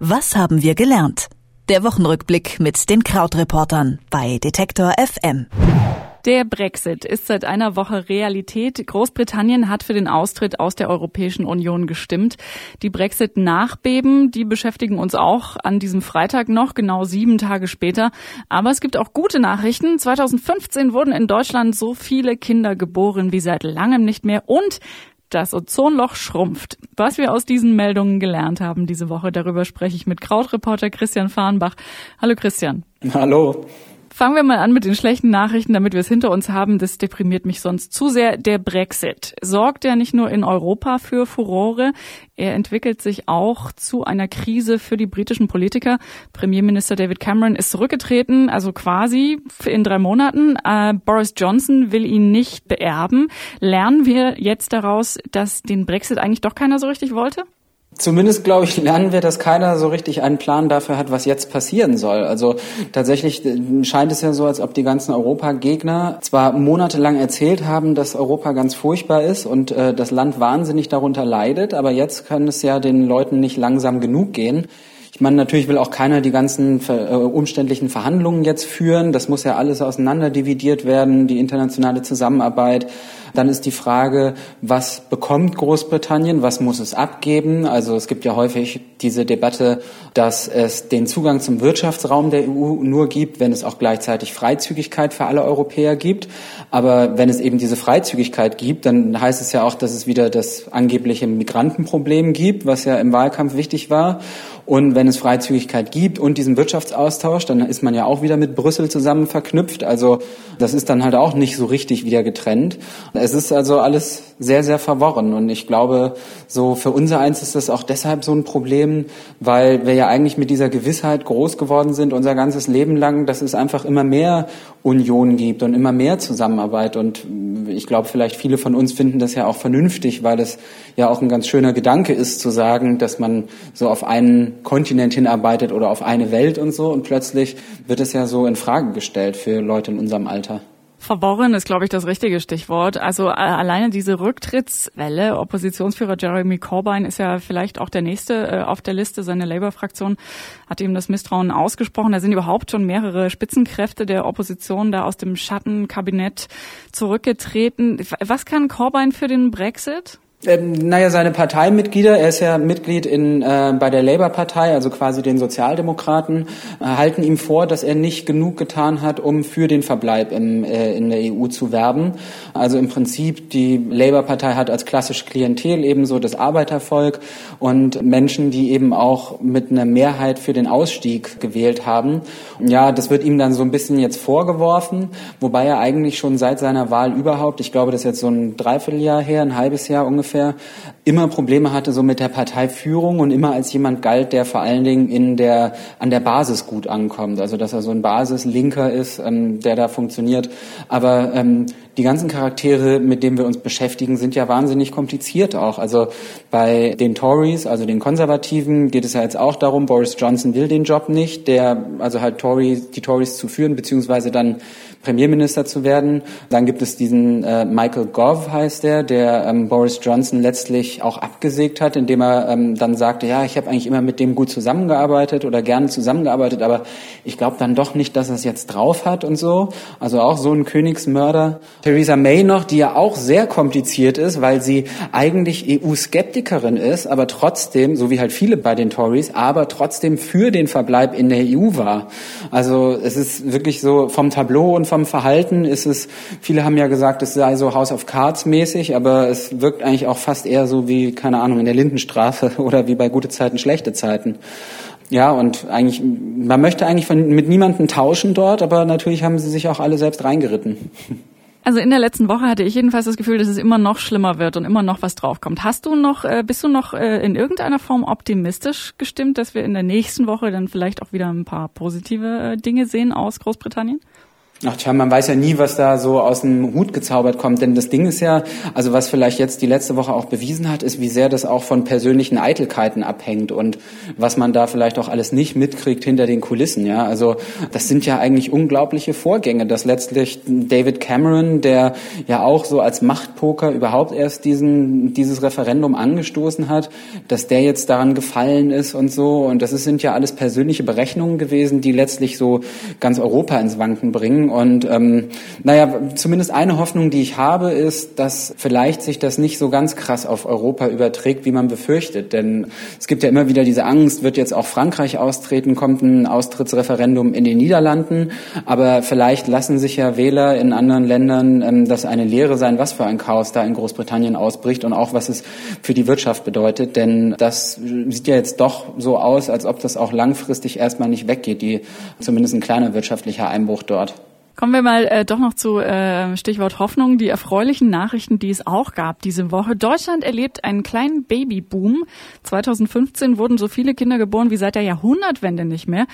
Was haben wir gelernt? Der Wochenrückblick mit den Krautreportern bei Detektor FM. Der Brexit ist seit einer Woche Realität. Großbritannien hat für den Austritt aus der Europäischen Union gestimmt. Die Brexit-Nachbeben, die beschäftigen uns auch an diesem Freitag noch, genau sieben Tage später. Aber es gibt auch gute Nachrichten. 2015 wurden in Deutschland so viele Kinder geboren wie seit langem nicht mehr und das Ozonloch schrumpft. Was wir aus diesen Meldungen gelernt haben diese Woche, darüber spreche ich mit Krautreporter Christian Fahrenbach. Hallo Christian. Hallo. Fangen wir mal an mit den schlechten Nachrichten, damit wir es hinter uns haben. Das deprimiert mich sonst zu sehr. Der Brexit sorgt ja nicht nur in Europa für Furore, er entwickelt sich auch zu einer Krise für die britischen Politiker. Premierminister David Cameron ist zurückgetreten, also quasi in drei Monaten. Äh, Boris Johnson will ihn nicht beerben. Lernen wir jetzt daraus, dass den Brexit eigentlich doch keiner so richtig wollte? Zumindest, glaube ich, lernen wir, dass keiner so richtig einen Plan dafür hat, was jetzt passieren soll. Also tatsächlich äh, scheint es ja so, als ob die ganzen Europagegner zwar monatelang erzählt haben, dass Europa ganz furchtbar ist und äh, das Land wahnsinnig darunter leidet, aber jetzt kann es ja den Leuten nicht langsam genug gehen. Ich meine, natürlich will auch keiner die ganzen äh, umständlichen Verhandlungen jetzt führen. Das muss ja alles auseinanderdividiert werden, die internationale Zusammenarbeit. Dann ist die Frage, was bekommt Großbritannien, was muss es abgeben? Also es gibt ja häufig diese Debatte, dass es den Zugang zum Wirtschaftsraum der EU nur gibt, wenn es auch gleichzeitig Freizügigkeit für alle Europäer gibt. Aber wenn es eben diese Freizügigkeit gibt, dann heißt es ja auch, dass es wieder das angebliche Migrantenproblem gibt, was ja im Wahlkampf wichtig war. Und wenn es Freizügigkeit gibt und diesen Wirtschaftsaustausch, dann ist man ja auch wieder mit Brüssel zusammen verknüpft. Also das ist dann halt auch nicht so richtig wieder getrennt. Es ist also alles sehr, sehr verworren. Und ich glaube, so für unser eins ist das auch deshalb so ein Problem, weil wir ja eigentlich mit dieser Gewissheit groß geworden sind, unser ganzes Leben lang, dass es einfach immer mehr Union gibt und immer mehr Zusammenarbeit. Und ich glaube, vielleicht viele von uns finden das ja auch vernünftig, weil es ja auch ein ganz schöner Gedanke ist, zu sagen, dass man so auf einen Kontinent hinarbeitet oder auf eine Welt und so. Und plötzlich wird es ja so in Frage gestellt für Leute in unserem Alter. Verworren ist, glaube ich, das richtige Stichwort. Also äh, alleine diese Rücktrittswelle, Oppositionsführer Jeremy Corbyn ist ja vielleicht auch der nächste äh, auf der Liste. Seine Labour-Fraktion hat ihm das Misstrauen ausgesprochen. Da sind überhaupt schon mehrere Spitzenkräfte der Opposition da aus dem Schattenkabinett zurückgetreten. Was kann Corbyn für den Brexit? Ähm, naja, seine Parteimitglieder, er ist ja Mitglied in, äh, bei der Labour-Partei, also quasi den Sozialdemokraten, äh, halten ihm vor, dass er nicht genug getan hat, um für den Verbleib im, äh, in der EU zu werben. Also im Prinzip, die Labour-Partei hat als klassische Klientel ebenso das Arbeitervolk und Menschen, die eben auch mit einer Mehrheit für den Ausstieg gewählt haben. Ja, das wird ihm dann so ein bisschen jetzt vorgeworfen, wobei er eigentlich schon seit seiner Wahl überhaupt, ich glaube, das ist jetzt so ein Dreivierteljahr her, ein halbes Jahr ungefähr, ungefähr, immer Probleme hatte so mit der Parteiführung und immer als jemand galt, der vor allen Dingen in der, an der Basis gut ankommt. Also, dass er so ein Basislinker ist, ähm, der da funktioniert. Aber ähm, die ganzen Charaktere, mit denen wir uns beschäftigen, sind ja wahnsinnig kompliziert auch. Also bei den Tories, also den Konservativen, geht es ja jetzt auch darum, Boris Johnson will den Job nicht, der, also halt Tories, die Tories zu führen, beziehungsweise dann Premierminister zu werden. Dann gibt es diesen äh, Michael Gove, heißt der, der ähm, Boris Johnson letztlich auch abgesägt hat, indem er ähm, dann sagte, ja, ich habe eigentlich immer mit dem gut zusammengearbeitet oder gerne zusammengearbeitet, aber ich glaube dann doch nicht, dass er es jetzt drauf hat und so. Also auch so ein Königsmörder. Theresa May noch, die ja auch sehr kompliziert ist, weil sie eigentlich EU-Skeptikerin ist, aber trotzdem, so wie halt viele bei den Tories, aber trotzdem für den Verbleib in der EU war. Also es ist wirklich so vom Tableau und vom Verhalten ist es, viele haben ja gesagt, es sei so House of Cards mäßig, aber es wirkt eigentlich auch fast eher so wie, keine Ahnung, in der Lindenstraße oder wie bei gute Zeiten, schlechte Zeiten. Ja, und eigentlich, man möchte eigentlich von, mit niemandem tauschen dort, aber natürlich haben sie sich auch alle selbst reingeritten. Also in der letzten Woche hatte ich jedenfalls das Gefühl, dass es immer noch schlimmer wird und immer noch was draufkommt. Hast du noch, äh, bist du noch äh, in irgendeiner Form optimistisch gestimmt, dass wir in der nächsten Woche dann vielleicht auch wieder ein paar positive äh, Dinge sehen aus Großbritannien? Ach tja, man weiß ja nie, was da so aus dem Hut gezaubert kommt. Denn das Ding ist ja, also was vielleicht jetzt die letzte Woche auch bewiesen hat, ist, wie sehr das auch von persönlichen Eitelkeiten abhängt und was man da vielleicht auch alles nicht mitkriegt hinter den Kulissen. Ja, also das sind ja eigentlich unglaubliche Vorgänge, dass letztlich David Cameron, der ja auch so als Machtpoker überhaupt erst diesen dieses Referendum angestoßen hat, dass der jetzt daran gefallen ist und so. Und das sind ja alles persönliche Berechnungen gewesen, die letztlich so ganz Europa ins Wanken bringen. Und ähm, naja, zumindest eine Hoffnung, die ich habe, ist, dass vielleicht sich das nicht so ganz krass auf Europa überträgt, wie man befürchtet. Denn es gibt ja immer wieder diese Angst, wird jetzt auch Frankreich austreten, kommt ein Austrittsreferendum in den Niederlanden. Aber vielleicht lassen sich ja Wähler in anderen Ländern ähm, das eine Lehre sein, was für ein Chaos da in Großbritannien ausbricht und auch was es für die Wirtschaft bedeutet. Denn das sieht ja jetzt doch so aus, als ob das auch langfristig erstmal nicht weggeht, die zumindest ein kleiner wirtschaftlicher Einbruch dort. Kommen wir mal äh, doch noch zu äh, Stichwort Hoffnung, die erfreulichen Nachrichten, die es auch gab diese Woche. Deutschland erlebt einen kleinen Babyboom. 2015 wurden so viele Kinder geboren wie seit der Jahrhundertwende nicht mehr.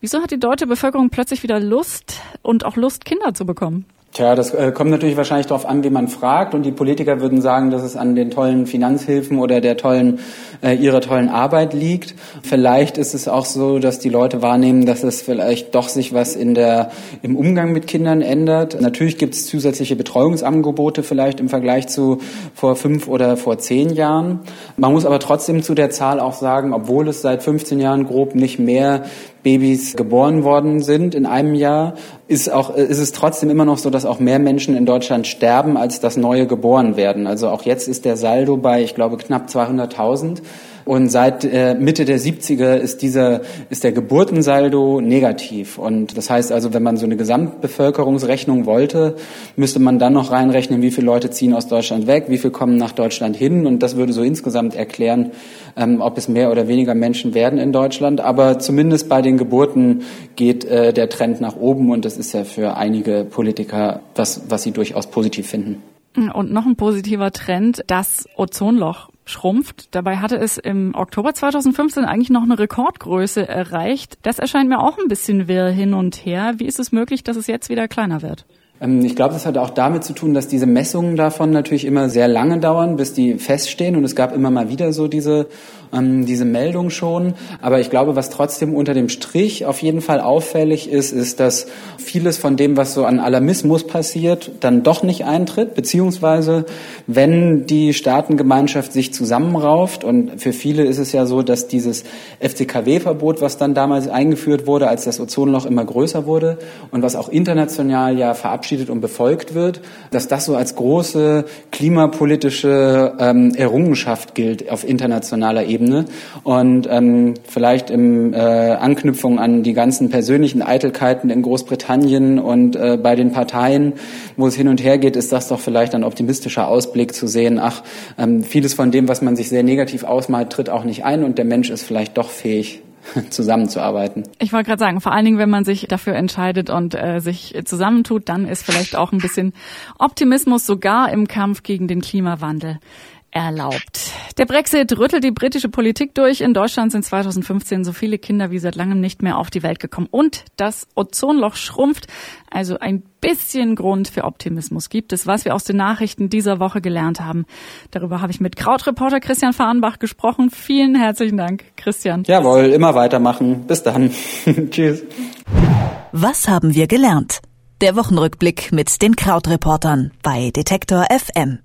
Wieso hat die deutsche Bevölkerung plötzlich wieder Lust und auch Lust, Kinder zu bekommen? Tja, das äh, kommt natürlich wahrscheinlich darauf an, wie man fragt. Und die Politiker würden sagen, dass es an den tollen Finanzhilfen oder der tollen, äh, ihrer tollen Arbeit liegt. Vielleicht ist es auch so, dass die Leute wahrnehmen, dass es vielleicht doch sich was in der, im Umgang mit Kindern ändert. Natürlich gibt es zusätzliche Betreuungsangebote vielleicht im Vergleich zu vor fünf oder vor zehn Jahren. Man muss aber trotzdem zu der Zahl auch sagen, obwohl es seit 15 Jahren grob nicht mehr Babys geboren worden sind in einem Jahr, ist auch ist es trotzdem immer noch so, dass auch mehr Menschen in Deutschland sterben, als dass neue geboren werden. Also auch jetzt ist der Saldo bei, ich glaube, knapp 200.000. Und seit äh, Mitte der 70er ist dieser, ist der Geburtensaldo negativ. Und das heißt also, wenn man so eine Gesamtbevölkerungsrechnung wollte, müsste man dann noch reinrechnen, wie viele Leute ziehen aus Deutschland weg, wie viele kommen nach Deutschland hin. Und das würde so insgesamt erklären, ähm, ob es mehr oder weniger Menschen werden in Deutschland. Aber zumindest bei den Geburten geht äh, der Trend nach oben. Und das ist ja für einige Politiker das, was sie durchaus positiv finden. Und noch ein positiver Trend, das Ozonloch schrumpft. Dabei hatte es im Oktober 2015 eigentlich noch eine Rekordgröße erreicht. Das erscheint mir auch ein bisschen wirr hin und her. Wie ist es möglich, dass es jetzt wieder kleiner wird? Ähm, ich glaube, das hat auch damit zu tun, dass diese Messungen davon natürlich immer sehr lange dauern, bis die feststehen. Und es gab immer mal wieder so diese, ähm, diese Meldung schon. Aber ich glaube, was trotzdem unter dem Strich auf jeden Fall auffällig ist, ist, dass vieles von dem, was so an Alarmismus passiert, dann doch nicht eintritt. Beziehungsweise, wenn die Staatengemeinschaft sich zusammenrauft, und für viele ist es ja so, dass dieses FCKW-Verbot, was dann damals eingeführt wurde, als das Ozonloch immer größer wurde und was auch international ja verabschiedet verabschiedet und befolgt wird, dass das so als große klimapolitische ähm, Errungenschaft gilt auf internationaler Ebene. Und ähm, vielleicht im äh, Anknüpfung an die ganzen persönlichen Eitelkeiten in Großbritannien und äh, bei den Parteien, wo es hin und her geht, ist das doch vielleicht ein optimistischer Ausblick zu sehen, ach, ähm, vieles von dem, was man sich sehr negativ ausmalt, tritt auch nicht ein und der Mensch ist vielleicht doch fähig, zusammenzuarbeiten. Ich wollte gerade sagen, vor allen Dingen, wenn man sich dafür entscheidet und äh, sich zusammentut, dann ist vielleicht auch ein bisschen Optimismus sogar im Kampf gegen den Klimawandel erlaubt. Der Brexit rüttelt die britische Politik durch. In Deutschland sind 2015 so viele Kinder wie seit langem nicht mehr auf die Welt gekommen. Und das Ozonloch schrumpft. Also ein bisschen Grund für Optimismus gibt es, was wir aus den Nachrichten dieser Woche gelernt haben. Darüber habe ich mit Krautreporter Christian Fahrenbach gesprochen. Vielen herzlichen Dank, Christian. Jawohl, immer weitermachen. Bis dann. Tschüss. Was haben wir gelernt? Der Wochenrückblick mit den Krautreportern bei Detektor FM.